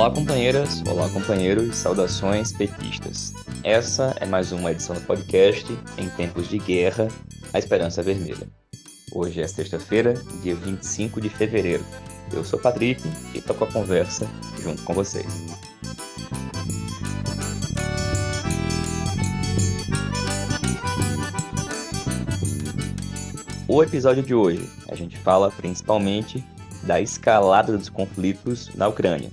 Olá, companheiras, olá, companheiros, saudações petistas. Essa é mais uma edição do podcast Em Tempos de Guerra, A Esperança Vermelha. Hoje é sexta-feira, dia 25 de fevereiro. Eu sou Patrick e toco a conversa junto com vocês. O episódio de hoje, a gente fala principalmente da escalada dos conflitos na Ucrânia.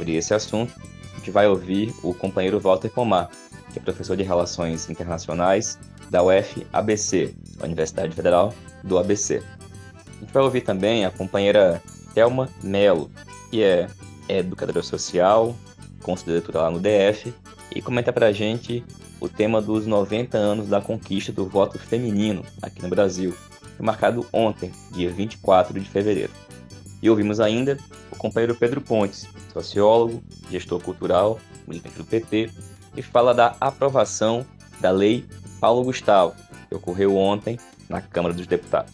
Sobre esse assunto, a gente vai ouvir o companheiro Walter Pomar, que é professor de Relações Internacionais da UF-ABC, Universidade Federal do ABC. A gente vai ouvir também a companheira Thelma Mello, que é educadora social, conselheira lá no DF, e comenta pra gente o tema dos 90 anos da conquista do voto feminino aqui no Brasil, marcado ontem, dia 24 de fevereiro. E ouvimos ainda o companheiro Pedro Pontes, sociólogo, gestor cultural, militante do PT, que fala da aprovação da Lei Paulo Gustavo, que ocorreu ontem na Câmara dos Deputados.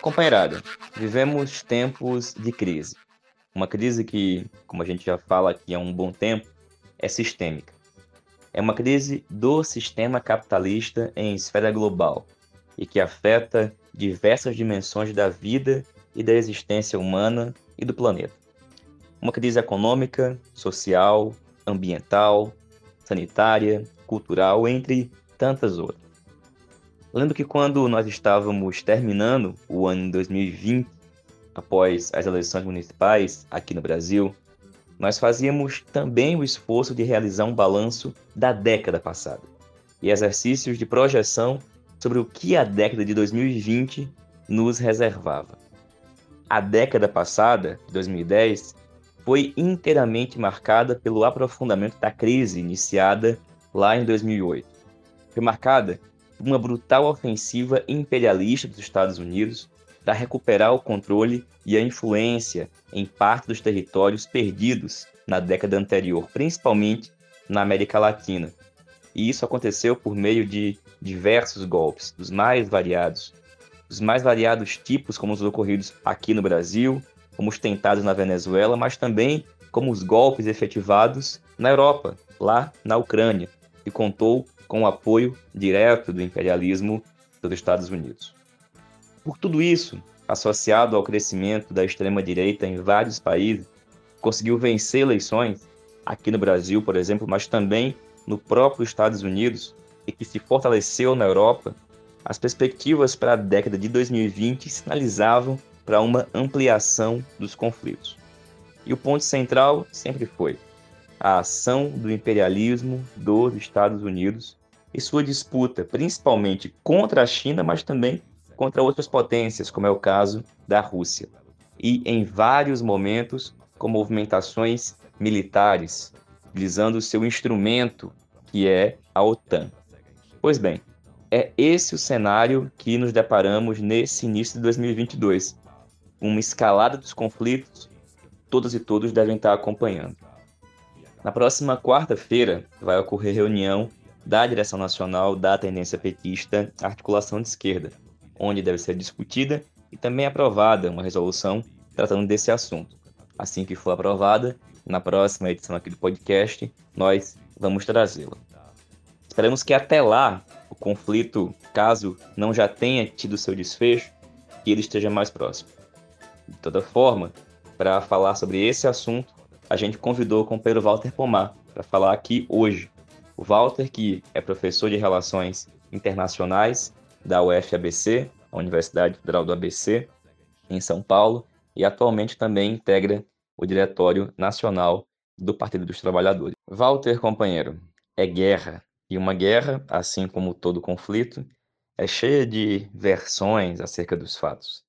Companheirada, vivemos tempos de crise. Uma crise que, como a gente já fala aqui há um bom tempo, é sistêmica. É uma crise do sistema capitalista em esfera global e que afeta diversas dimensões da vida e da existência humana e do planeta. Uma crise econômica, social, ambiental, sanitária, cultural, entre tantas outras. Lembro que quando nós estávamos terminando o ano 2020, após as eleições municipais aqui no Brasil, nós fazíamos também o esforço de realizar um balanço da década passada e exercícios de projeção sobre o que a década de 2020 nos reservava. A década passada, de 2010, foi inteiramente marcada pelo aprofundamento da crise iniciada lá em 2008. Foi marcada uma brutal ofensiva imperialista dos Estados Unidos para recuperar o controle e a influência em parte dos territórios perdidos na década anterior, principalmente na América Latina. E isso aconteceu por meio de diversos golpes, dos mais variados, dos mais variados tipos, como os ocorridos aqui no Brasil, como os tentados na Venezuela, mas também como os golpes efetivados na Europa, lá na Ucrânia, que contou com o apoio direto do imperialismo dos Estados Unidos. Por tudo isso, associado ao crescimento da extrema-direita em vários países, conseguiu vencer eleições, aqui no Brasil, por exemplo, mas também no próprio Estados Unidos, e que se fortaleceu na Europa, as perspectivas para a década de 2020 sinalizavam para uma ampliação dos conflitos. E o ponto central sempre foi a ação do imperialismo dos Estados Unidos e sua disputa, principalmente contra a China, mas também contra outras potências, como é o caso da Rússia. E em vários momentos com movimentações militares, utilizando o seu instrumento, que é a OTAN. Pois bem, é esse o cenário que nos deparamos nesse início de 2022. Uma escalada dos conflitos, todas e todos devem estar acompanhando. Na próxima quarta-feira vai ocorrer reunião da direção nacional da tendência petista Articulação de Esquerda, onde deve ser discutida e também aprovada uma resolução tratando desse assunto. Assim que for aprovada, na próxima edição aqui do podcast, nós vamos trazê-la. Esperamos que até lá o conflito, caso não já tenha tido seu desfecho, que ele esteja mais próximo. De toda forma, para falar sobre esse assunto, a gente convidou o companheiro Walter Pomar para falar aqui hoje. O Walter, que é professor de Relações Internacionais da UFABC, a Universidade Federal do ABC, em São Paulo, e atualmente também integra o Diretório Nacional do Partido dos Trabalhadores. Walter, companheiro, é guerra. E uma guerra, assim como todo conflito, é cheia de versões acerca dos fatos.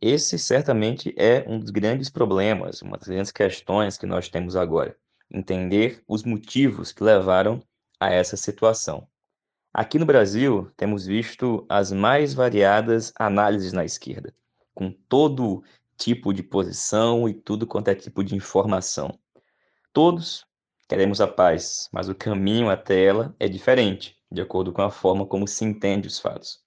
Esse certamente é um dos grandes problemas, uma das grandes questões que nós temos agora. Entender os motivos que levaram a essa situação. Aqui no Brasil, temos visto as mais variadas análises na esquerda, com todo tipo de posição e tudo quanto é tipo de informação. Todos Queremos a paz, mas o caminho até ela é diferente, de acordo com a forma como se entende os fatos.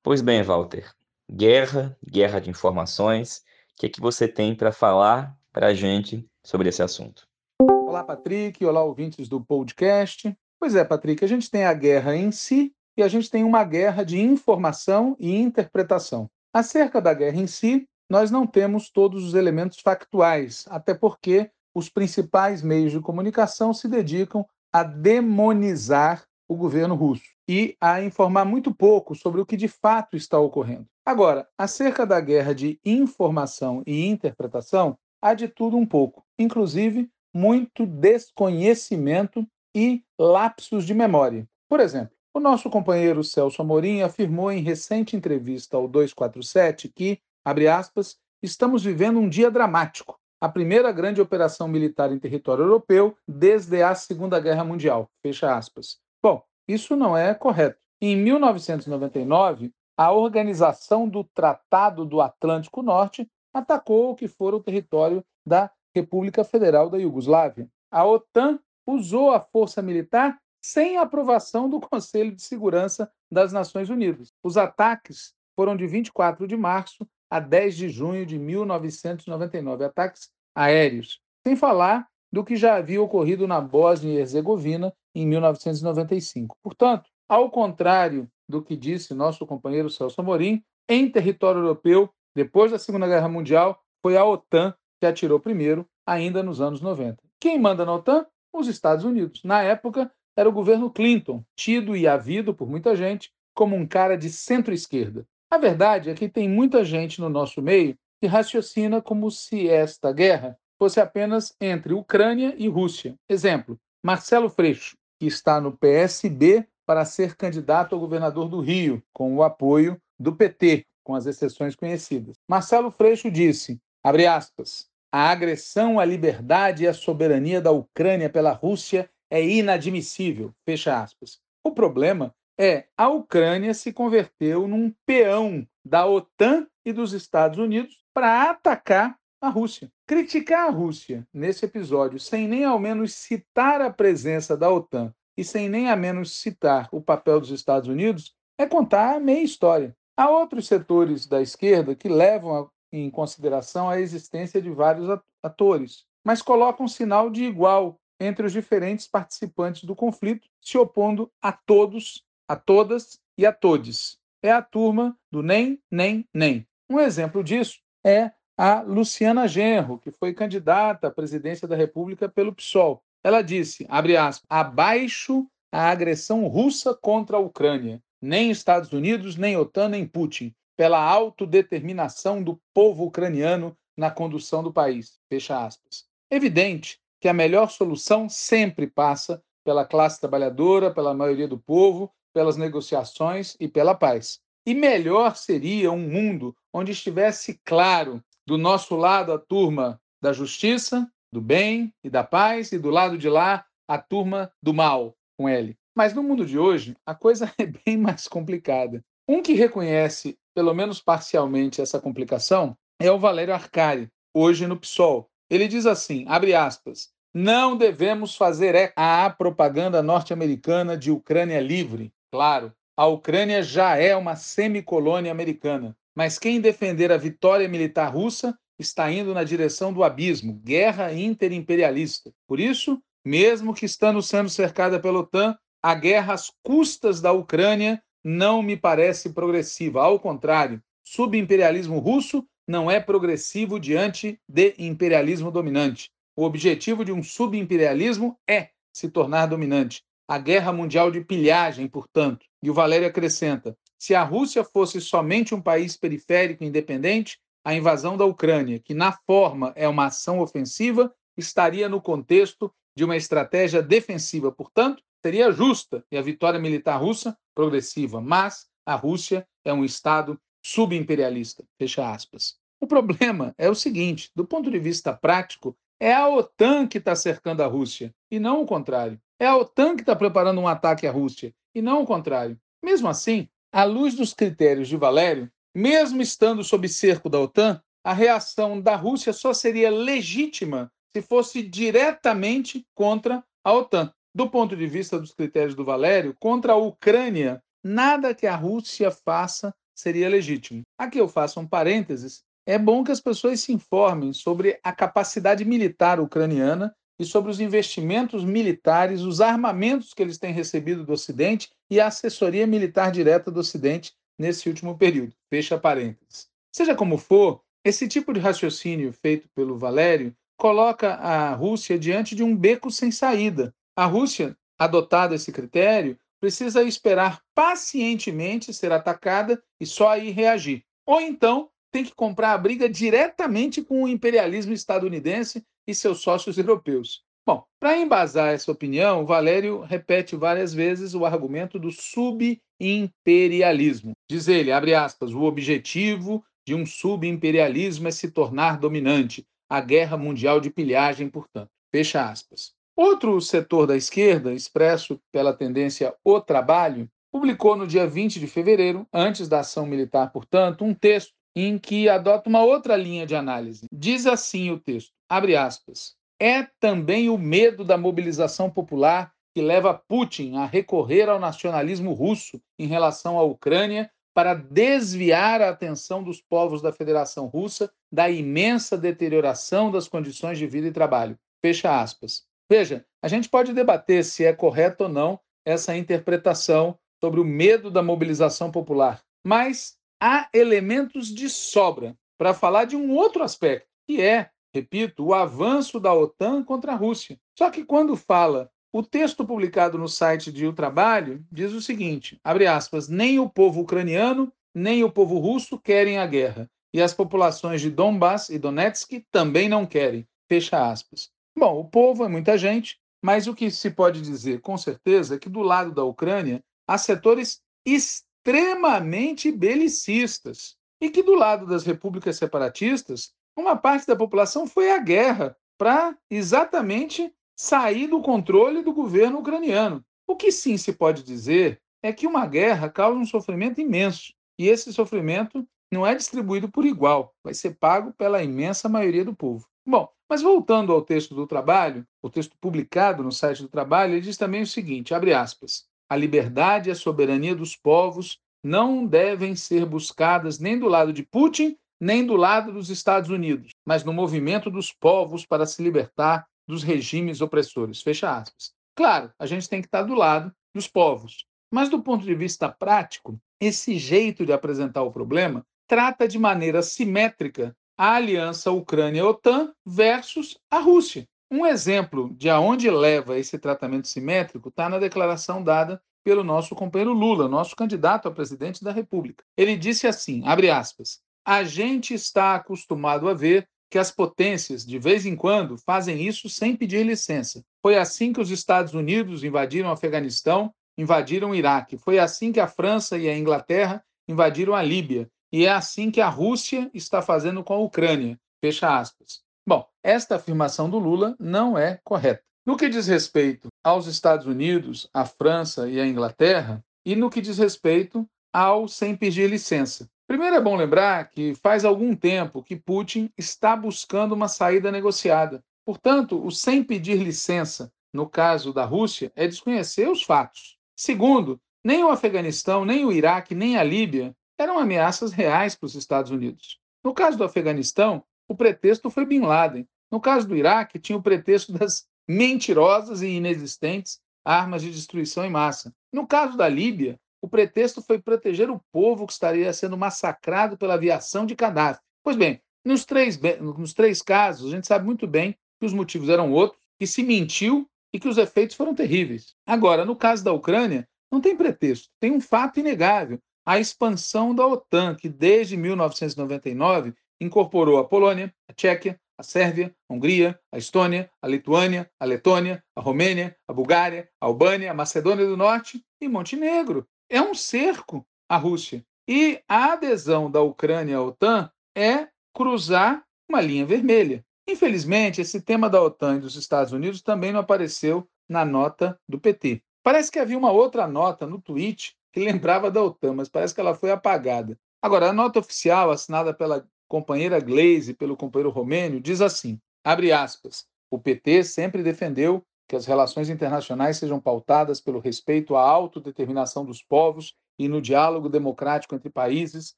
Pois bem, Walter, guerra, guerra de informações, o que é que você tem para falar para a gente sobre esse assunto? Olá, Patrick. Olá, ouvintes do podcast. Pois é, Patrick, a gente tem a guerra em si e a gente tem uma guerra de informação e interpretação. Acerca da guerra em si, nós não temos todos os elementos factuais, até porque os principais meios de comunicação se dedicam a demonizar o governo russo e a informar muito pouco sobre o que de fato está ocorrendo. Agora, acerca da guerra de informação e interpretação, há de tudo um pouco, inclusive muito desconhecimento e lapsos de memória. Por exemplo, o nosso companheiro Celso Amorim afirmou em recente entrevista ao 247 que, abre aspas, estamos vivendo um dia dramático, a primeira grande operação militar em território europeu desde a Segunda Guerra Mundial. Fecha aspas. Bom, isso não é correto. Em 1999, a Organização do Tratado do Atlântico Norte atacou o que fora o território da República Federal da Iugoslávia. A OTAN usou a força militar sem aprovação do Conselho de Segurança das Nações Unidas. Os ataques foram de 24 de março a 10 de junho de 1999, ataques aéreos, sem falar do que já havia ocorrido na Bósnia e Herzegovina em 1995. Portanto, ao contrário do que disse nosso companheiro Celso Amorim, em território europeu, depois da Segunda Guerra Mundial, foi a OTAN que atirou primeiro, ainda nos anos 90. Quem manda na OTAN? Os Estados Unidos. Na época, era o governo Clinton, tido e havido por muita gente como um cara de centro-esquerda. A verdade é que tem muita gente no nosso meio que raciocina como se esta guerra fosse apenas entre Ucrânia e Rússia. Exemplo, Marcelo Freixo, que está no PSB para ser candidato ao governador do Rio, com o apoio do PT, com as exceções conhecidas. Marcelo Freixo disse, abre aspas, a agressão à liberdade e à soberania da Ucrânia pela Rússia é inadmissível, fecha aspas. O problema é a Ucrânia se converteu num peão da OTAN e dos Estados Unidos para atacar a Rússia. Criticar a Rússia nesse episódio, sem nem ao menos citar a presença da OTAN e sem nem a menos citar o papel dos Estados Unidos, é contar a meia história. Há outros setores da esquerda que levam em consideração a existência de vários atores, mas colocam um sinal de igual entre os diferentes participantes do conflito, se opondo a todos a todas e a todes. É a turma do nem, nem, nem. Um exemplo disso é a Luciana Genro, que foi candidata à presidência da República pelo PSOL. Ela disse, abre aspas, abaixo a agressão russa contra a Ucrânia. Nem Estados Unidos, nem OTAN, nem Putin. Pela autodeterminação do povo ucraniano na condução do país. Fecha aspas. Evidente que a melhor solução sempre passa pela classe trabalhadora, pela maioria do povo, pelas negociações e pela paz. E melhor seria um mundo onde estivesse claro do nosso lado a turma da justiça, do bem e da paz, e do lado de lá a turma do mal, com L. Mas no mundo de hoje, a coisa é bem mais complicada. Um que reconhece, pelo menos parcialmente, essa complicação é o Valério Arcari, hoje no PSOL. Ele diz assim, abre aspas, não devemos fazer a propaganda norte-americana de Ucrânia livre. Claro, a Ucrânia já é uma semicolônia americana, mas quem defender a vitória militar russa está indo na direção do abismo, guerra interimperialista. Por isso, mesmo que estando sendo cercada pela OTAN, a guerra às custas da Ucrânia não me parece progressiva. Ao contrário, subimperialismo russo não é progressivo diante de imperialismo dominante. O objetivo de um subimperialismo é se tornar dominante a guerra mundial de pilhagem, portanto. E o Valério acrescenta: se a Rússia fosse somente um país periférico independente, a invasão da Ucrânia, que na forma é uma ação ofensiva, estaria no contexto de uma estratégia defensiva, portanto, seria justa e a vitória militar russa progressiva, mas a Rússia é um estado subimperialista. Fecha aspas. O problema é o seguinte, do ponto de vista prático, é a OTAN que está cercando a Rússia e não o contrário. É a OTAN que está preparando um ataque à Rússia, e não o contrário. Mesmo assim, à luz dos critérios de Valério, mesmo estando sob cerco da OTAN, a reação da Rússia só seria legítima se fosse diretamente contra à OTAN. Do ponto de vista dos critérios do Valério, contra a Ucrânia, nada que a Rússia faça seria legítimo. Aqui eu faço um parênteses. É bom que as pessoas se informem sobre a capacidade militar ucraniana e sobre os investimentos militares, os armamentos que eles têm recebido do Ocidente e a assessoria militar direta do Ocidente nesse último período. Fecha parênteses. Seja como for, esse tipo de raciocínio feito pelo Valério coloca a Rússia diante de um beco sem saída. A Rússia, adotado esse critério, precisa esperar pacientemente ser atacada e só aí reagir. Ou então tem que comprar a briga diretamente com o imperialismo estadunidense e seus sócios europeus. Bom, para embasar essa opinião, Valério repete várias vezes o argumento do subimperialismo. Diz ele, abre aspas, o objetivo de um subimperialismo é se tornar dominante, a guerra mundial de pilhagem, portanto. Fecha aspas. Outro setor da esquerda, expresso pela tendência O Trabalho, publicou no dia 20 de fevereiro, antes da ação militar, portanto, um texto em que adota uma outra linha de análise. Diz assim o texto: abre aspas. É também o medo da mobilização popular que leva Putin a recorrer ao nacionalismo russo em relação à Ucrânia para desviar a atenção dos povos da Federação Russa da imensa deterioração das condições de vida e trabalho. Fecha aspas. Veja, a gente pode debater se é correto ou não essa interpretação sobre o medo da mobilização popular, mas há elementos de sobra para falar de um outro aspecto, que é repito, o avanço da OTAN contra a Rússia. Só que quando fala, o texto publicado no site de O Trabalho diz o seguinte, abre aspas, nem o povo ucraniano, nem o povo russo querem a guerra, e as populações de Donbass e Donetsk também não querem, fecha aspas. Bom, o povo é muita gente, mas o que se pode dizer com certeza é que do lado da Ucrânia há setores extremamente belicistas e que do lado das repúblicas separatistas uma parte da população foi à guerra para exatamente sair do controle do governo ucraniano. O que sim se pode dizer é que uma guerra causa um sofrimento imenso, e esse sofrimento não é distribuído por igual, vai ser pago pela imensa maioria do povo. Bom, mas voltando ao texto do trabalho, o texto publicado no site do trabalho, ele diz também o seguinte, abre aspas: a liberdade e a soberania dos povos não devem ser buscadas nem do lado de Putin, nem do lado dos Estados Unidos, mas no movimento dos povos para se libertar dos regimes opressores. Fecha aspas. Claro, a gente tem que estar do lado dos povos, mas do ponto de vista prático, esse jeito de apresentar o problema trata de maneira simétrica a aliança Ucrânia-OTAN versus a Rússia. Um exemplo de aonde leva esse tratamento simétrico está na declaração dada pelo nosso companheiro Lula, nosso candidato a presidente da República. Ele disse assim, abre aspas, a gente está acostumado a ver que as potências, de vez em quando, fazem isso sem pedir licença. Foi assim que os Estados Unidos invadiram o Afeganistão, invadiram o Iraque. Foi assim que a França e a Inglaterra invadiram a Líbia. E é assim que a Rússia está fazendo com a Ucrânia. Fecha aspas. Bom, esta afirmação do Lula não é correta. No que diz respeito aos Estados Unidos, à França e à Inglaterra, e no que diz respeito ao sem pedir licença. Primeiro é bom lembrar que faz algum tempo que Putin está buscando uma saída negociada. Portanto, o sem pedir licença, no caso da Rússia, é desconhecer os fatos. Segundo, nem o Afeganistão, nem o Iraque, nem a Líbia eram ameaças reais para os Estados Unidos. No caso do Afeganistão, o pretexto foi Bin Laden. No caso do Iraque, tinha o pretexto das mentirosas e inexistentes armas de destruição em massa. No caso da Líbia, o pretexto foi proteger o povo que estaria sendo massacrado pela aviação de Gaddafi. Pois bem, nos três, nos três casos, a gente sabe muito bem que os motivos eram outros, que se mentiu e que os efeitos foram terríveis. Agora, no caso da Ucrânia, não tem pretexto, tem um fato inegável: a expansão da OTAN, que desde 1999 incorporou a Polônia, a Tchequia, a Sérvia, a Hungria, a Estônia, a Lituânia, a Letônia, a Romênia, a Bulgária, a Albânia, a Macedônia do Norte e Montenegro é um cerco à Rússia. E a adesão da Ucrânia à OTAN é cruzar uma linha vermelha. Infelizmente, esse tema da OTAN e dos Estados Unidos também não apareceu na nota do PT. Parece que havia uma outra nota no tweet que lembrava da OTAN, mas parece que ela foi apagada. Agora, a nota oficial, assinada pela companheira Glaze e pelo companheiro Romênio, diz assim: abre aspas. O PT sempre defendeu que as relações internacionais sejam pautadas pelo respeito à autodeterminação dos povos e no diálogo democrático entre países,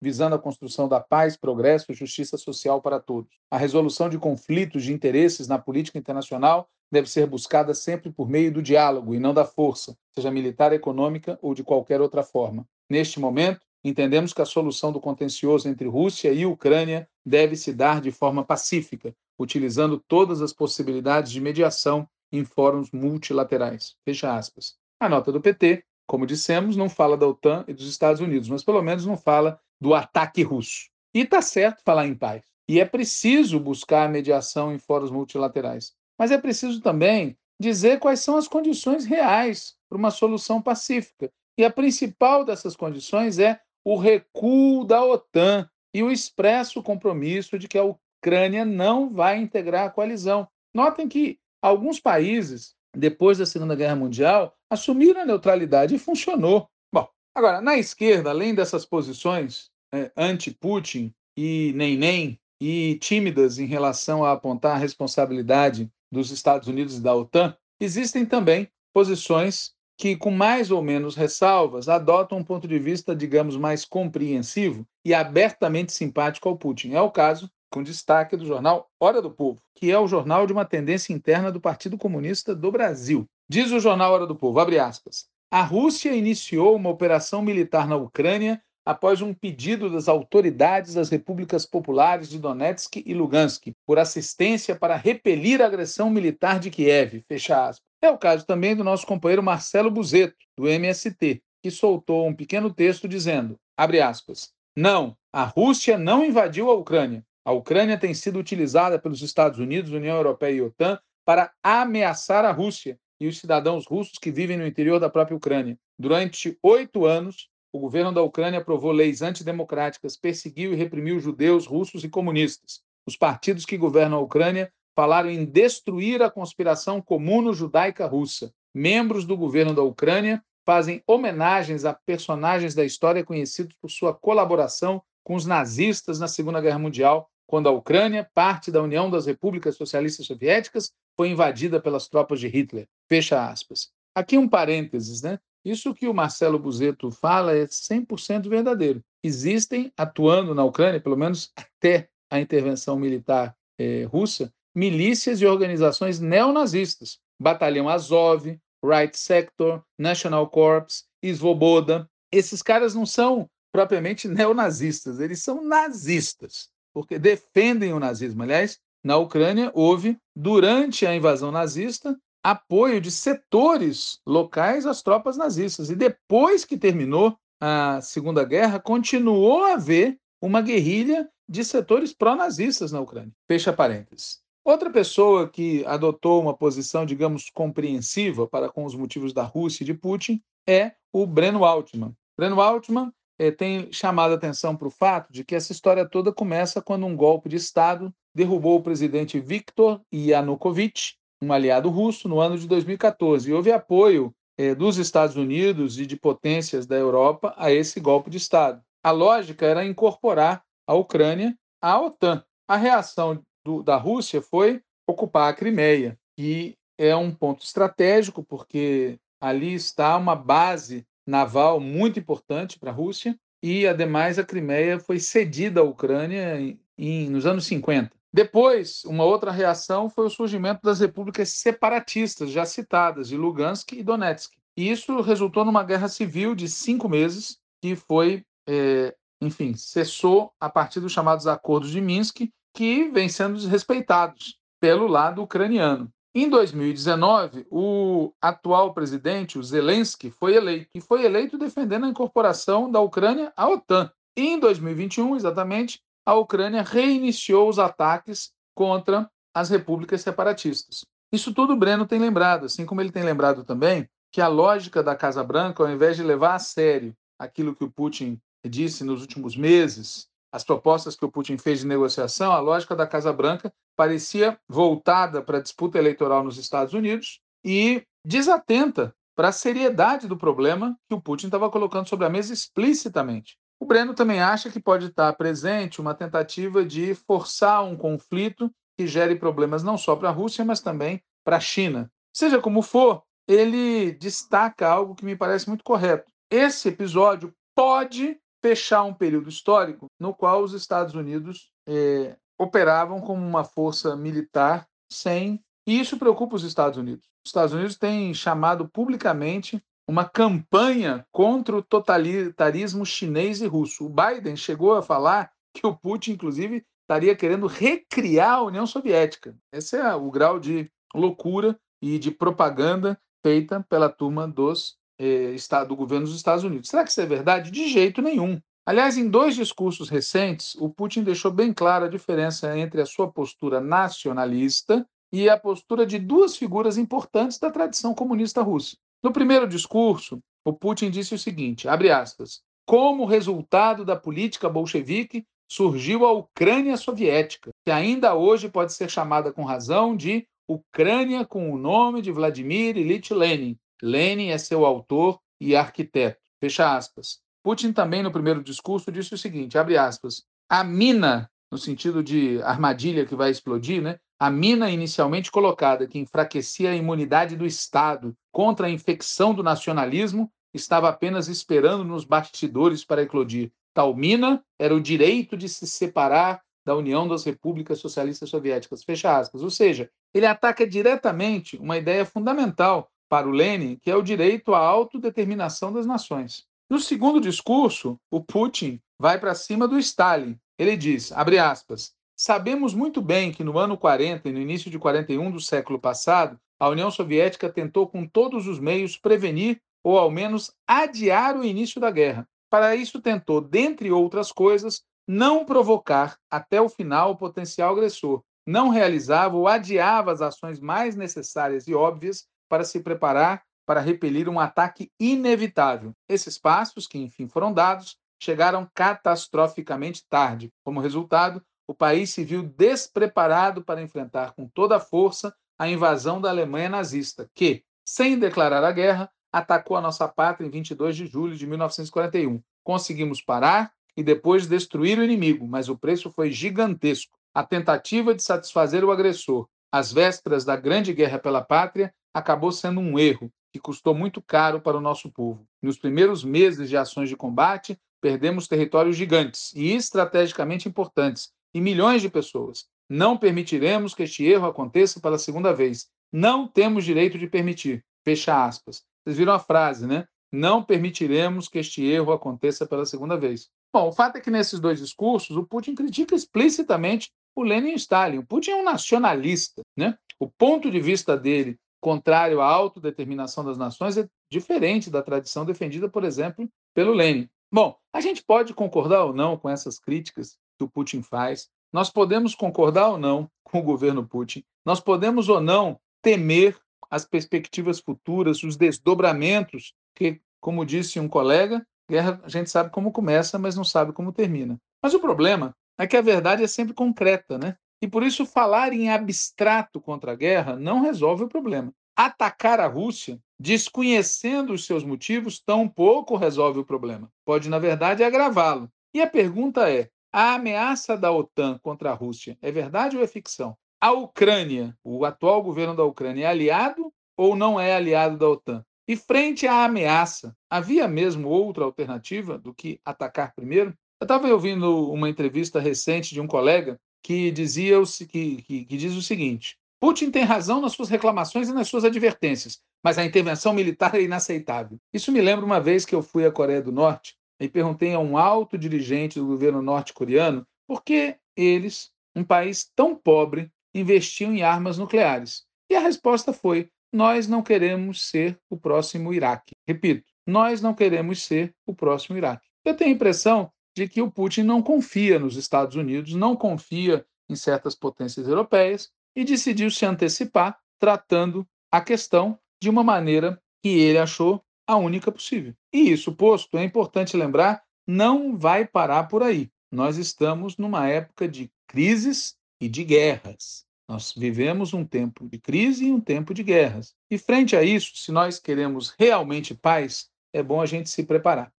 visando a construção da paz, progresso e justiça social para todos. A resolução de conflitos de interesses na política internacional deve ser buscada sempre por meio do diálogo e não da força, seja militar, econômica ou de qualquer outra forma. Neste momento, entendemos que a solução do contencioso entre Rússia e Ucrânia deve se dar de forma pacífica, utilizando todas as possibilidades de mediação em fóruns multilaterais. Fecha aspas. A nota do PT, como dissemos, não fala da OTAN e dos Estados Unidos, mas pelo menos não fala do ataque russo. E está certo falar em paz. E é preciso buscar a mediação em fóruns multilaterais. Mas é preciso também dizer quais são as condições reais para uma solução pacífica. E a principal dessas condições é o recuo da OTAN e o expresso compromisso de que a Ucrânia não vai integrar a coalizão. Notem que alguns países, depois da Segunda Guerra Mundial, assumiram a neutralidade e funcionou. Bom, agora, na esquerda, além dessas posições é, anti-Putin e nem-nem, e tímidas em relação a apontar a responsabilidade dos Estados Unidos e da OTAN, existem também posições que, com mais ou menos ressalvas, adotam um ponto de vista, digamos, mais compreensivo e abertamente simpático ao Putin. É o caso, com destaque, do jornal Hora do Povo, que é o jornal de uma tendência interna do Partido Comunista do Brasil. Diz o jornal Hora do Povo, abre aspas, a Rússia iniciou uma operação militar na Ucrânia após um pedido das autoridades das repúblicas populares de Donetsk e Lugansk por assistência para repelir a agressão militar de Kiev. Fecha aspas. É o caso também do nosso companheiro Marcelo Buzeto, do MST, que soltou um pequeno texto dizendo, abre aspas, não, a Rússia não invadiu a Ucrânia. A Ucrânia tem sido utilizada pelos Estados Unidos, União Europeia e OTAN para ameaçar a Rússia e os cidadãos russos que vivem no interior da própria Ucrânia. Durante oito anos, o governo da Ucrânia aprovou leis antidemocráticas, perseguiu e reprimiu judeus, russos e comunistas. Os partidos que governam a Ucrânia falaram em destruir a conspiração comuno-judaica russa. Membros do governo da Ucrânia fazem homenagens a personagens da história conhecidos por sua colaboração com os nazistas na Segunda Guerra Mundial, quando a Ucrânia, parte da União das Repúblicas Socialistas Soviéticas, foi invadida pelas tropas de Hitler. Fecha aspas. Aqui um parênteses, né? Isso que o Marcelo Buzeto fala é 100% verdadeiro. Existem, atuando na Ucrânia, pelo menos até a intervenção militar eh, russa, milícias e organizações neonazistas, Batalhão Azov, Right Sector, National Corps, Svoboda. Esses caras não são propriamente neonazistas, eles são nazistas, porque defendem o nazismo. Aliás, na Ucrânia houve, durante a invasão nazista, apoio de setores locais às tropas nazistas. E depois que terminou a Segunda Guerra, continuou a haver uma guerrilha de setores pró-nazistas na Ucrânia. Fecha parênteses. Outra pessoa que adotou uma posição, digamos, compreensiva para com os motivos da Rússia e de Putin é o Breno Altman. Breno Altman eh, tem chamado atenção para o fato de que essa história toda começa quando um golpe de Estado derrubou o presidente Viktor Yanukovych, um aliado russo, no ano de 2014. E houve apoio eh, dos Estados Unidos e de potências da Europa a esse golpe de Estado. A lógica era incorporar a Ucrânia à OTAN. A reação do, da Rússia foi ocupar a Crimeia, que é um ponto estratégico, porque ali está uma base naval muito importante para a Rússia, e, ademais, a Crimeia foi cedida à Ucrânia em, em, nos anos 50. Depois, uma outra reação foi o surgimento das repúblicas separatistas, já citadas, de Lugansk e Donetsk. E isso resultou numa guerra civil de cinco meses, que foi, é, enfim, cessou a partir dos chamados Acordos de Minsk, que vem sendo desrespeitados pelo lado ucraniano. Em 2019, o atual presidente, o Zelensky, foi eleito, e foi eleito defendendo a incorporação da Ucrânia à OTAN. E em 2021, exatamente, a Ucrânia reiniciou os ataques contra as repúblicas separatistas. Isso tudo o Breno tem lembrado, assim como ele tem lembrado também que a lógica da Casa Branca, ao invés de levar a sério aquilo que o Putin disse nos últimos meses, as propostas que o Putin fez de negociação, a lógica da Casa Branca parecia voltada para a disputa eleitoral nos Estados Unidos e desatenta para a seriedade do problema que o Putin estava colocando sobre a mesa explicitamente. O Breno também acha que pode estar presente uma tentativa de forçar um conflito que gere problemas não só para a Rússia, mas também para a China. Seja como for, ele destaca algo que me parece muito correto. Esse episódio pode fechar um período histórico no qual os Estados Unidos eh, operavam como uma força militar sem. E isso preocupa os Estados Unidos. Os Estados Unidos têm chamado publicamente uma campanha contra o totalitarismo chinês e russo. O Biden chegou a falar que o Putin, inclusive, estaria querendo recriar a União Soviética. Esse é o grau de loucura e de propaganda feita pela turma dos, eh, do governo dos Estados Unidos. Será que isso é verdade? De jeito nenhum. Aliás, em dois discursos recentes, o Putin deixou bem clara a diferença entre a sua postura nacionalista e a postura de duas figuras importantes da tradição comunista russa. No primeiro discurso, o Putin disse o seguinte, abre aspas, como resultado da política bolchevique, surgiu a Ucrânia soviética, que ainda hoje pode ser chamada com razão de Ucrânia com o nome de Vladimir Ilyich Lenin. Lenin é seu autor e arquiteto. Fecha aspas. Putin também, no primeiro discurso, disse o seguinte, abre aspas, a mina, no sentido de armadilha que vai explodir, né? A mina inicialmente colocada, que enfraquecia a imunidade do Estado contra a infecção do nacionalismo, estava apenas esperando nos bastidores para eclodir. Tal mina era o direito de se separar da União das Repúblicas Socialistas Soviéticas. Fecha aspas. Ou seja, ele ataca diretamente uma ideia fundamental para o Lenin, que é o direito à autodeterminação das nações. No segundo discurso, o Putin vai para cima do Stalin. Ele diz, abre aspas, sabemos muito bem que no ano 40 e no início de 41 do século passado, a União Soviética tentou com todos os meios prevenir ou ao menos adiar o início da guerra. Para isso tentou, dentre outras coisas, não provocar até o final o potencial agressor, não realizava ou adiava as ações mais necessárias e óbvias para se preparar para repelir um ataque inevitável. Esses passos, que enfim foram dados, chegaram catastroficamente tarde. Como resultado, o país se viu despreparado para enfrentar com toda a força a invasão da Alemanha nazista, que, sem declarar a guerra, atacou a nossa pátria em 22 de julho de 1941. Conseguimos parar e depois destruir o inimigo, mas o preço foi gigantesco. A tentativa de satisfazer o agressor às vésperas da grande guerra pela pátria acabou sendo um erro que custou muito caro para o nosso povo. Nos primeiros meses de ações de combate, perdemos territórios gigantes e estrategicamente importantes e milhões de pessoas. Não permitiremos que este erro aconteça pela segunda vez. Não temos direito de permitir. Fecha aspas. Vocês viram a frase, né? Não permitiremos que este erro aconteça pela segunda vez. Bom, o fato é que nesses dois discursos o Putin critica explicitamente o Lenin e Stalin. O Putin é um nacionalista, né? O ponto de vista dele contrário à autodeterminação das nações é diferente da tradição defendida, por exemplo, pelo Lenin. Bom, a gente pode concordar ou não com essas críticas que o Putin faz. Nós podemos concordar ou não com o governo Putin. Nós podemos ou não temer as perspectivas futuras, os desdobramentos, que, como disse um colega, guerra a gente sabe como começa, mas não sabe como termina. Mas o problema é que a verdade é sempre concreta, né? E por isso, falar em abstrato contra a guerra não resolve o problema. Atacar a Rússia, desconhecendo os seus motivos, tampouco resolve o problema. Pode, na verdade, agravá-lo. E a pergunta é: a ameaça da OTAN contra a Rússia é verdade ou é ficção? A Ucrânia, o atual governo da Ucrânia, é aliado ou não é aliado da OTAN? E frente à ameaça, havia mesmo outra alternativa do que atacar primeiro? Eu estava ouvindo uma entrevista recente de um colega que dizia que, que, que diz o seguinte: Putin tem razão nas suas reclamações e nas suas advertências, mas a intervenção militar é inaceitável. Isso me lembra uma vez que eu fui à Coreia do Norte e perguntei a um alto dirigente do governo norte-coreano por que eles, um país tão pobre, investiam em armas nucleares. E a resposta foi: nós não queremos ser o próximo Iraque. Repito, nós não queremos ser o próximo Iraque. Eu tenho a impressão de que o Putin não confia nos Estados Unidos, não confia em certas potências europeias e decidiu se antecipar, tratando a questão de uma maneira que ele achou a única possível. E isso posto, é importante lembrar, não vai parar por aí. Nós estamos numa época de crises e de guerras. Nós vivemos um tempo de crise e um tempo de guerras. E frente a isso, se nós queremos realmente paz, é bom a gente se preparar.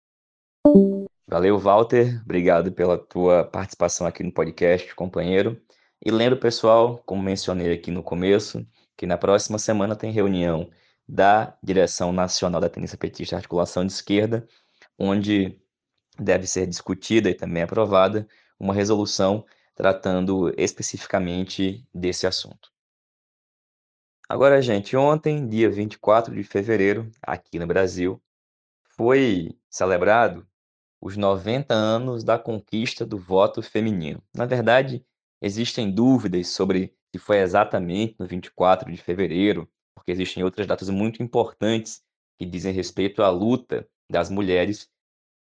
Valeu, Walter. Obrigado pela tua participação aqui no podcast, companheiro. E lembro, pessoal, como mencionei aqui no começo, que na próxima semana tem reunião da Direção Nacional da Tendência Petista Articulação de Esquerda, onde deve ser discutida e também aprovada uma resolução tratando especificamente desse assunto. Agora, gente, ontem, dia 24 de fevereiro, aqui no Brasil, foi celebrado os 90 anos da conquista do voto feminino. Na verdade, existem dúvidas sobre se foi exatamente no 24 de fevereiro, porque existem outras datas muito importantes que dizem respeito à luta das mulheres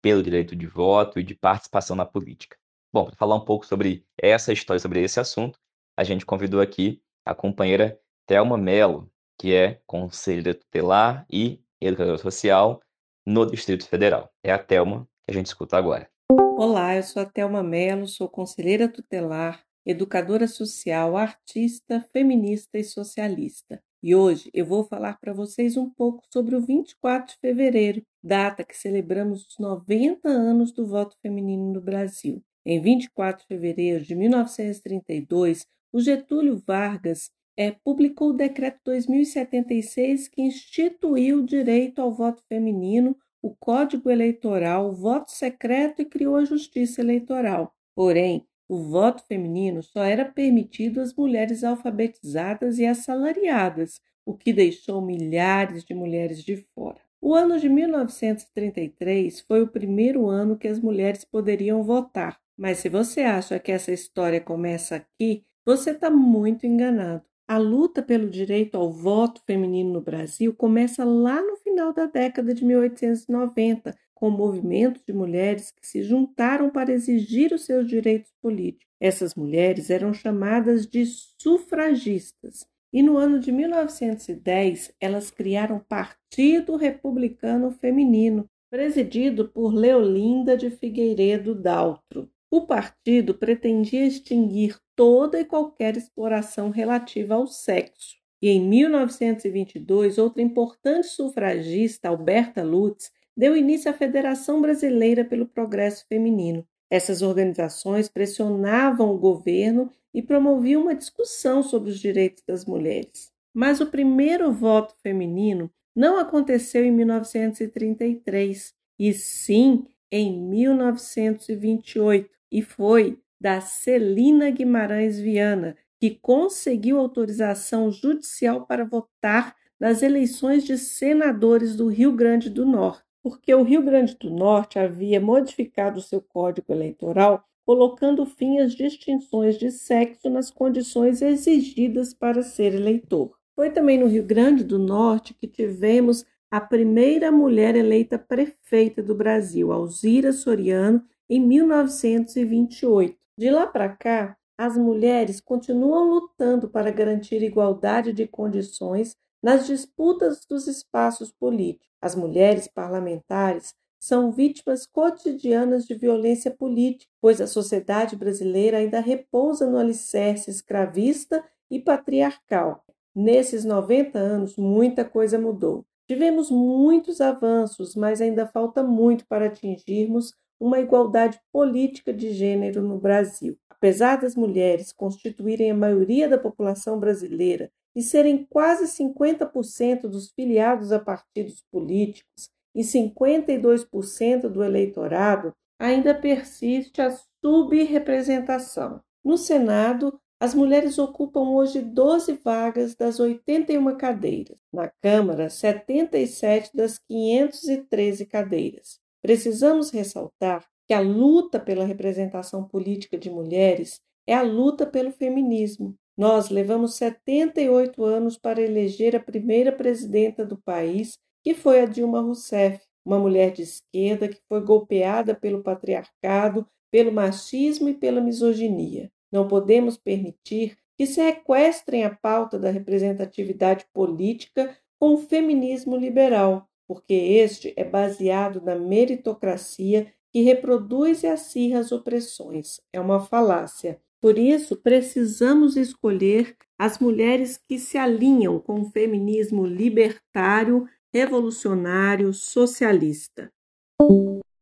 pelo direito de voto e de participação na política. Bom, para falar um pouco sobre essa história, sobre esse assunto, a gente convidou aqui a companheira Thelma Mello, que é conselheira tutelar e educadora social no Distrito Federal. É a Thelma que a gente escuta agora. Olá, eu sou a Thelma Mello, sou conselheira tutelar, educadora social, artista, feminista e socialista. E hoje eu vou falar para vocês um pouco sobre o 24 de fevereiro, data que celebramos os 90 anos do voto feminino no Brasil. Em 24 de fevereiro de 1932, o Getúlio Vargas é, publicou o Decreto 2076 que instituiu o direito ao voto feminino, o Código Eleitoral, o voto secreto e criou a Justiça Eleitoral. Porém, o voto feminino só era permitido às mulheres alfabetizadas e assalariadas, o que deixou milhares de mulheres de fora. O ano de 1933 foi o primeiro ano que as mulheres poderiam votar, mas se você acha que essa história começa aqui, você está muito enganado. A luta pelo direito ao voto feminino no Brasil começa lá no final da década de 1890, com movimentos de mulheres que se juntaram para exigir os seus direitos políticos. Essas mulheres eram chamadas de sufragistas. E no ano de 1910, elas criaram o Partido Republicano Feminino, presidido por Leolinda de Figueiredo Daltro. O partido pretendia extinguir toda e qualquer exploração relativa ao sexo. E em 1922, outra importante sufragista, Alberta Lutz, deu início à Federação Brasileira pelo Progresso Feminino. Essas organizações pressionavam o governo e promoviam uma discussão sobre os direitos das mulheres. Mas o primeiro voto feminino não aconteceu em 1933, e sim em 1928, e foi da Celina Guimarães Viana, que conseguiu autorização judicial para votar nas eleições de senadores do Rio Grande do Norte, porque o Rio Grande do Norte havia modificado seu código eleitoral, colocando fim às distinções de sexo nas condições exigidas para ser eleitor. Foi também no Rio Grande do Norte que tivemos a primeira mulher eleita prefeita do Brasil, Alzira Soriano, em 1928. De lá para cá, as mulheres continuam lutando para garantir igualdade de condições nas disputas dos espaços políticos. As mulheres parlamentares são vítimas cotidianas de violência política, pois a sociedade brasileira ainda repousa no alicerce escravista e patriarcal. Nesses 90 anos, muita coisa mudou. Tivemos muitos avanços, mas ainda falta muito para atingirmos uma igualdade política de gênero no Brasil. Apesar das mulheres constituírem a maioria da população brasileira e serem quase 50% dos filiados a partidos políticos e 52% do eleitorado, ainda persiste a subrepresentação. No Senado, as mulheres ocupam hoje 12 vagas das 81 cadeiras. Na Câmara, 77 das 513 cadeiras. Precisamos ressaltar que a luta pela representação política de mulheres é a luta pelo feminismo. Nós levamos 78 anos para eleger a primeira presidenta do país, que foi a Dilma Rousseff, uma mulher de esquerda que foi golpeada pelo patriarcado, pelo machismo e pela misoginia. Não podemos permitir que se sequestrem a pauta da representatividade política com o feminismo liberal, porque este é baseado na meritocracia que reproduz e acirra as opressões. É uma falácia. Por isso, precisamos escolher as mulheres que se alinham com o feminismo libertário, revolucionário, socialista.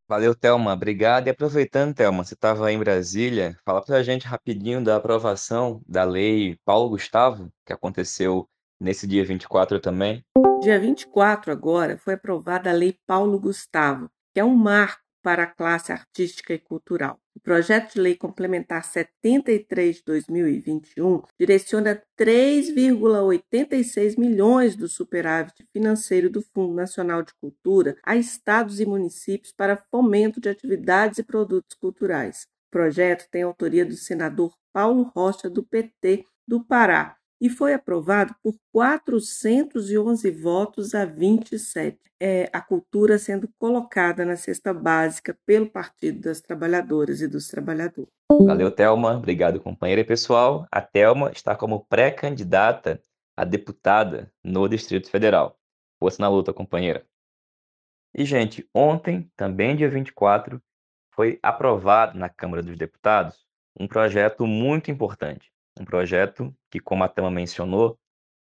Valeu, Thelma. Obrigado. E aproveitando, Thelma, você estava em Brasília, fala para a gente rapidinho da aprovação da lei Paulo Gustavo, que aconteceu nesse dia 24 também. Dia 24 agora foi aprovada a Lei Paulo Gustavo, que é um marco para a classe artística e cultural. O projeto de lei complementar 73 de 2021 direciona 3,86 milhões do superávit financeiro do Fundo Nacional de Cultura a estados e municípios para fomento de atividades e produtos culturais. O projeto tem autoria do senador Paulo Rocha, do PT do Pará, e foi aprovado por 411 votos a 27. É, a cultura sendo colocada na cesta básica pelo Partido das Trabalhadoras e dos Trabalhadores. Valeu, Thelma. Obrigado, companheira e pessoal. A Thelma está como pré-candidata a deputada no Distrito Federal. Força na luta, companheira. E, gente, ontem, também dia 24, foi aprovado na Câmara dos Deputados um projeto muito importante um projeto que, como a Tama mencionou,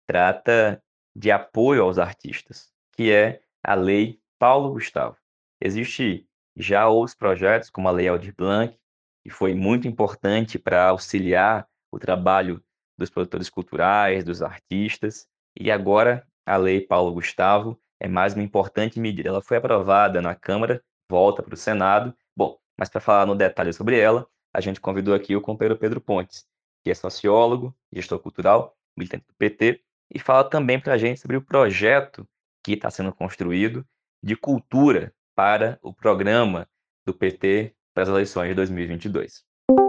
trata de apoio aos artistas, que é a Lei Paulo Gustavo. Existe já outros projetos, como a Lei Aldir Blanc, que foi muito importante para auxiliar o trabalho dos produtores culturais, dos artistas, e agora a Lei Paulo Gustavo é mais uma importante medida. Ela foi aprovada na Câmara, volta para o Senado. Bom, mas para falar no detalhe sobre ela, a gente convidou aqui o companheiro Pedro Pontes, que é sociólogo, gestor cultural, militante do PT, e fala também para a gente sobre o projeto que está sendo construído de cultura para o programa do PT para as eleições de 2022.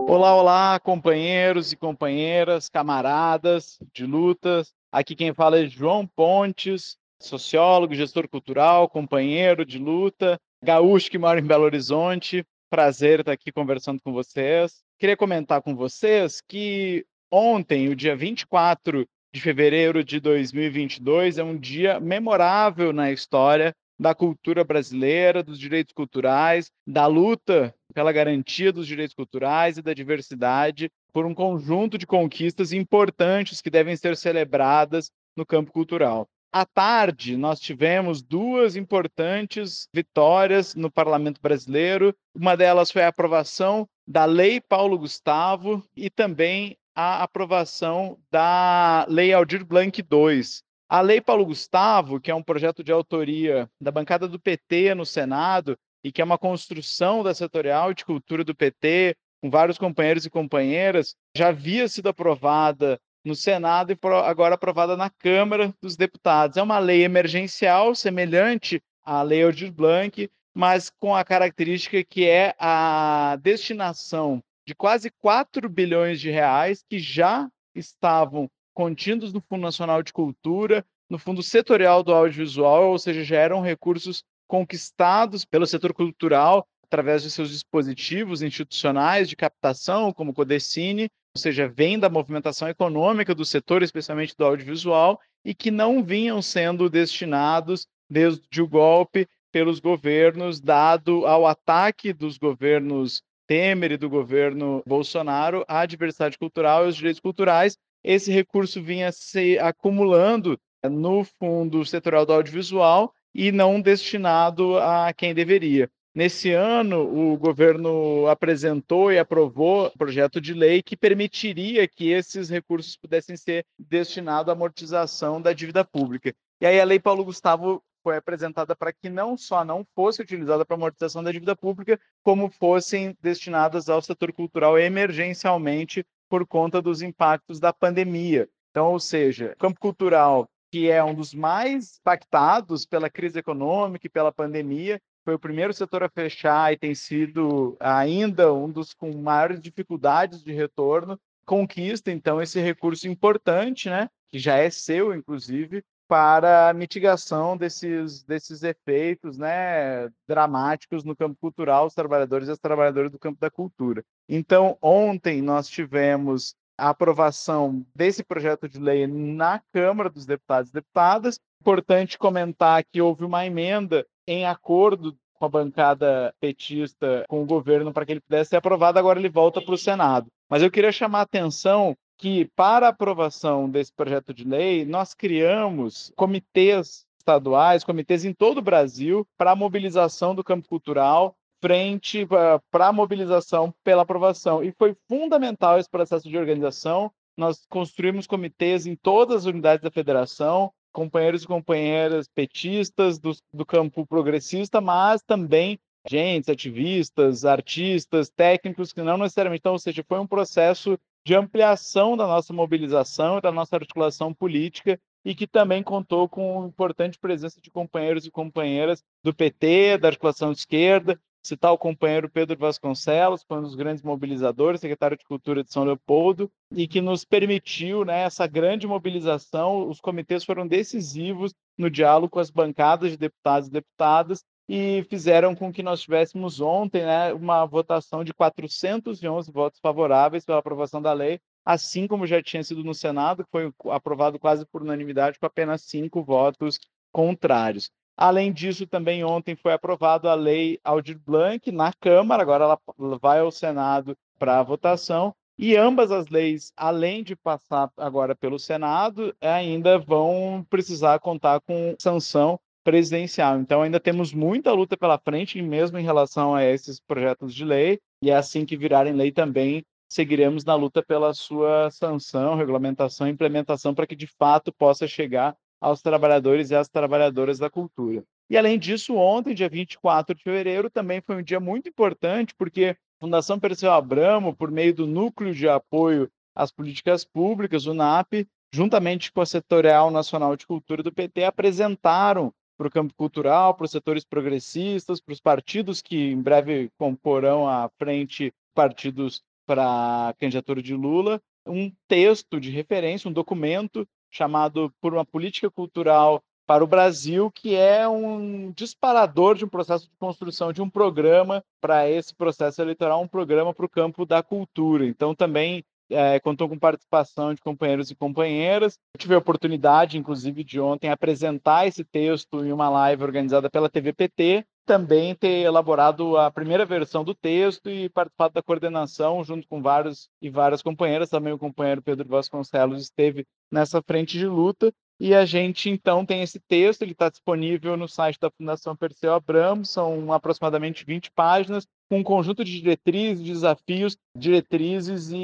Olá, olá, companheiros e companheiras, camaradas de lutas. Aqui quem fala é João Pontes, sociólogo, gestor cultural, companheiro de luta, gaúcho que mora em Belo Horizonte. Prazer estar aqui conversando com vocês queria comentar com vocês que ontem, o dia 24 de fevereiro de 2022, é um dia memorável na história da cultura brasileira, dos direitos culturais, da luta pela garantia dos direitos culturais e da diversidade, por um conjunto de conquistas importantes que devem ser celebradas no campo cultural. À tarde, nós tivemos duas importantes vitórias no parlamento brasileiro. Uma delas foi a aprovação da Lei Paulo Gustavo e também a aprovação da Lei Aldir Blanc II. A Lei Paulo Gustavo, que é um projeto de autoria da bancada do PT no Senado e que é uma construção da setorial de cultura do PT, com vários companheiros e companheiras, já havia sido aprovada no Senado e agora aprovada na Câmara dos Deputados. É uma lei emergencial, semelhante à Lei Aldir Blanc, mas com a característica que é a destinação de quase 4 bilhões de reais que já estavam contidos no Fundo Nacional de Cultura, no Fundo Setorial do Audiovisual, ou seja, já eram recursos conquistados pelo setor cultural através de seus dispositivos institucionais de captação, como o Codecine, ou seja, vem da movimentação econômica do setor, especialmente do audiovisual, e que não vinham sendo destinados desde o golpe pelos governos, dado ao ataque dos governos Temer e do governo Bolsonaro à diversidade cultural e aos direitos culturais. Esse recurso vinha se acumulando no fundo setorial do audiovisual e não destinado a quem deveria. Nesse ano, o governo apresentou e aprovou projeto de lei que permitiria que esses recursos pudessem ser destinados à amortização da dívida pública. E aí a Lei Paulo Gustavo foi apresentada para que não só não fosse utilizada para amortização da dívida pública, como fossem destinadas ao setor cultural emergencialmente por conta dos impactos da pandemia. Então, ou seja, o campo cultural, que é um dos mais impactados pela crise econômica e pela pandemia, foi o primeiro setor a fechar e tem sido ainda um dos com maiores dificuldades de retorno, conquista então esse recurso importante, né, que já é seu inclusive, para a mitigação desses, desses efeitos né, dramáticos no campo cultural, os trabalhadores e as trabalhadoras do campo da cultura. Então, ontem nós tivemos a aprovação desse projeto de lei na Câmara dos Deputados e Deputadas. Importante comentar que houve uma emenda em acordo com a bancada petista, com o governo, para que ele pudesse ser aprovado, agora ele volta para o Senado. Mas eu queria chamar a atenção que, para a aprovação desse projeto de lei, nós criamos comitês estaduais, comitês em todo o Brasil, para a mobilização do campo cultural, frente para a mobilização pela aprovação. E foi fundamental esse processo de organização, nós construímos comitês em todas as unidades da federação, companheiros e companheiras petistas do, do campo progressista, mas também agentes, ativistas, artistas, técnicos que não necessariamente, então, ou seja, foi um processo de ampliação da nossa mobilização, da nossa articulação política e que também contou com importante presença de companheiros e companheiras do PT, da articulação de esquerda, citar o companheiro Pedro Vasconcelos, foi um dos grandes mobilizadores, secretário de Cultura de São Leopoldo, e que nos permitiu né, essa grande mobilização. Os comitês foram decisivos no diálogo com as bancadas de deputados e deputadas e fizeram com que nós tivéssemos ontem né, uma votação de 411 votos favoráveis pela aprovação da lei, assim como já tinha sido no Senado, que foi aprovado quase por unanimidade, com apenas cinco votos contrários. Além disso, também ontem foi aprovada a lei Aldir Blanc na Câmara, agora ela vai ao Senado para votação, e ambas as leis, além de passar agora pelo Senado, ainda vão precisar contar com sanção presidencial. Então, ainda temos muita luta pela frente, mesmo em relação a esses projetos de lei, e é assim que virarem lei também, seguiremos na luta pela sua sanção, regulamentação e implementação para que de fato possa chegar aos trabalhadores e às trabalhadoras da cultura. E além disso, ontem, dia 24 de fevereiro, também foi um dia muito importante, porque a Fundação Perseu Abramo, por meio do Núcleo de Apoio às Políticas Públicas, o NAP, juntamente com a Setorial Nacional de Cultura do PT, apresentaram para o campo cultural, para os setores progressistas, para os partidos que em breve comporão a frente partidos para a candidatura de Lula, um texto de referência, um documento chamado Por uma Política Cultural para o Brasil, que é um disparador de um processo de construção de um programa para esse processo eleitoral, um programa para o campo da cultura. Então, também é, contou com participação de companheiros e companheiras. Eu tive a oportunidade, inclusive, de ontem apresentar esse texto em uma live organizada pela TVPT, também ter elaborado a primeira versão do texto e participado da coordenação junto com vários e várias companheiras. Também o companheiro Pedro Vasconcelos esteve nessa frente de luta. E a gente então tem esse texto, ele está disponível no site da Fundação Perseu Abramo, são aproximadamente 20 páginas, com um conjunto de diretrizes, desafios, diretrizes e,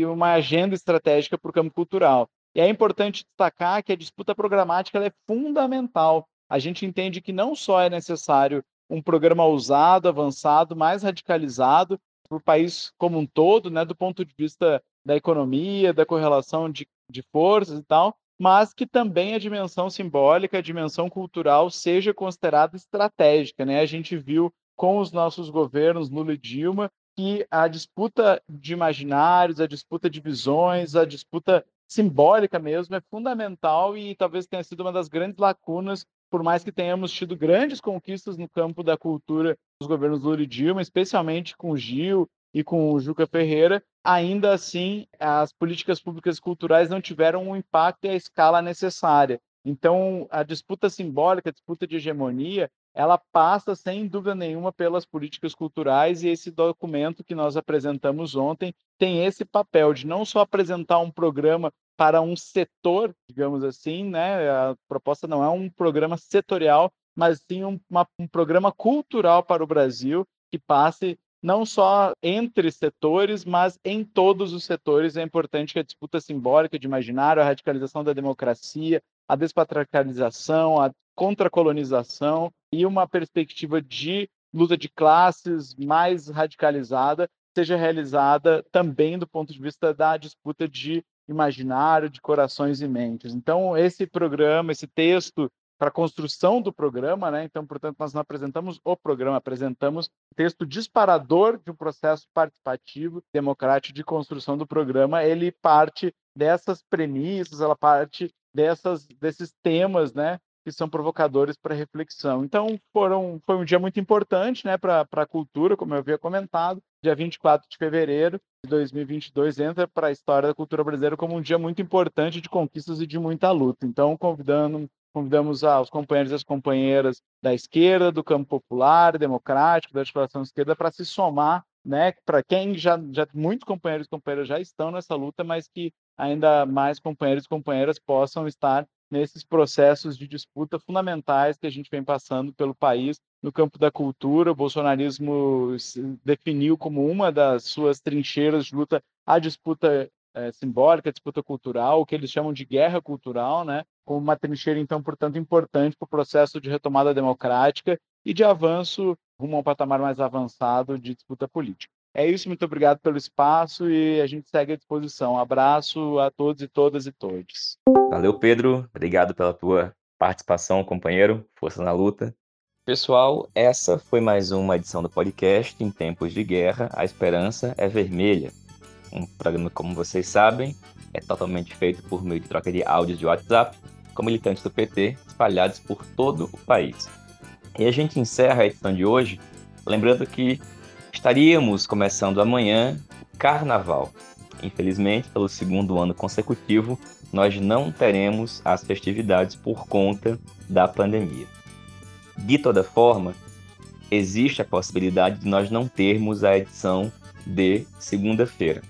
e uma agenda estratégica para o campo cultural. E é importante destacar que a disputa programática é fundamental a gente entende que não só é necessário um programa ousado, avançado, mais radicalizado para o país como um todo, né, do ponto de vista da economia, da correlação de, de forças e tal, mas que também a dimensão simbólica, a dimensão cultural seja considerada estratégica. Né? A gente viu com os nossos governos, Lula e Dilma, que a disputa de imaginários, a disputa de visões, a disputa simbólica mesmo é fundamental e talvez tenha sido uma das grandes lacunas por mais que tenhamos tido grandes conquistas no campo da cultura dos governos Lula e Dilma, especialmente com o Gil e com o Juca Ferreira, ainda assim as políticas públicas culturais não tiveram o impacto e a escala necessária. Então, a disputa simbólica, a disputa de hegemonia, ela passa sem dúvida nenhuma pelas políticas culturais e esse documento que nós apresentamos ontem tem esse papel de não só apresentar um programa para um setor, digamos assim, né? A proposta não é um programa setorial, mas sim um, uma, um programa cultural para o Brasil que passe não só entre setores, mas em todos os setores. É importante que a disputa simbólica de imaginário, a radicalização da democracia, a despatriarcalização, a contracolonização e uma perspectiva de luta de classes mais radicalizada seja realizada também do ponto de vista da disputa de imaginário, de corações e mentes. Então, esse programa, esse texto para a construção do programa, né? Então, portanto, nós não apresentamos o programa, apresentamos o texto disparador de um processo participativo, democrático de construção do programa. Ele parte dessas premissas, ela parte dessas, desses temas, né? Que são provocadores para reflexão. Então, foram, foi um dia muito importante né, para a cultura, como eu havia comentado. Dia 24 de fevereiro de 2022 entra para a história da cultura brasileira como um dia muito importante de conquistas e de muita luta. Então, convidando, convidamos os companheiros e as companheiras da esquerda, do campo popular, democrático, da articulação esquerda, para se somar né, para quem já, já muitos companheiros e companheiras já estão nessa luta, mas que ainda mais companheiros e companheiras possam estar nesses processos de disputa fundamentais que a gente vem passando pelo país no campo da cultura. O bolsonarismo definiu como uma das suas trincheiras de luta a disputa é, simbólica, disputa cultural, o que eles chamam de guerra cultural, né? como uma trincheira, então, portanto, importante para o processo de retomada democrática e de avanço rumo a um patamar mais avançado de disputa política. É isso, muito obrigado pelo espaço e a gente segue à disposição. Um abraço a todos e todas e todos. Valeu, Pedro. Obrigado pela tua participação, companheiro. Força na luta. Pessoal, essa foi mais uma edição do podcast Em Tempos de Guerra, a Esperança é Vermelha. Um programa, como vocês sabem, é totalmente feito por meio de troca de áudios de WhatsApp com militantes do PT espalhados por todo o país. E a gente encerra a edição de hoje lembrando que estaríamos começando amanhã o Carnaval. Infelizmente, pelo segundo ano consecutivo, nós não teremos as festividades por conta da pandemia. De toda forma, existe a possibilidade de nós não termos a edição de segunda-feira.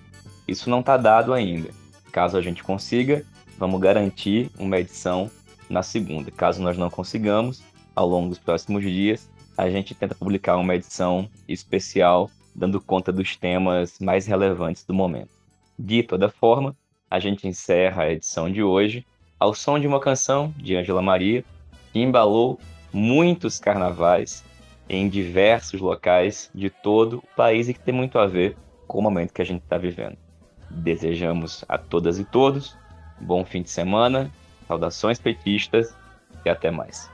Isso não está dado ainda. Caso a gente consiga, vamos garantir uma edição na segunda. Caso nós não consigamos, ao longo dos próximos dias, a gente tenta publicar uma edição especial dando conta dos temas mais relevantes do momento. De toda forma, a gente encerra a edição de hoje ao som de uma canção de Ângela Maria que embalou muitos carnavais em diversos locais de todo o país e que tem muito a ver com o momento que a gente está vivendo. Desejamos a todas e todos bom fim de semana, saudações petistas e até mais.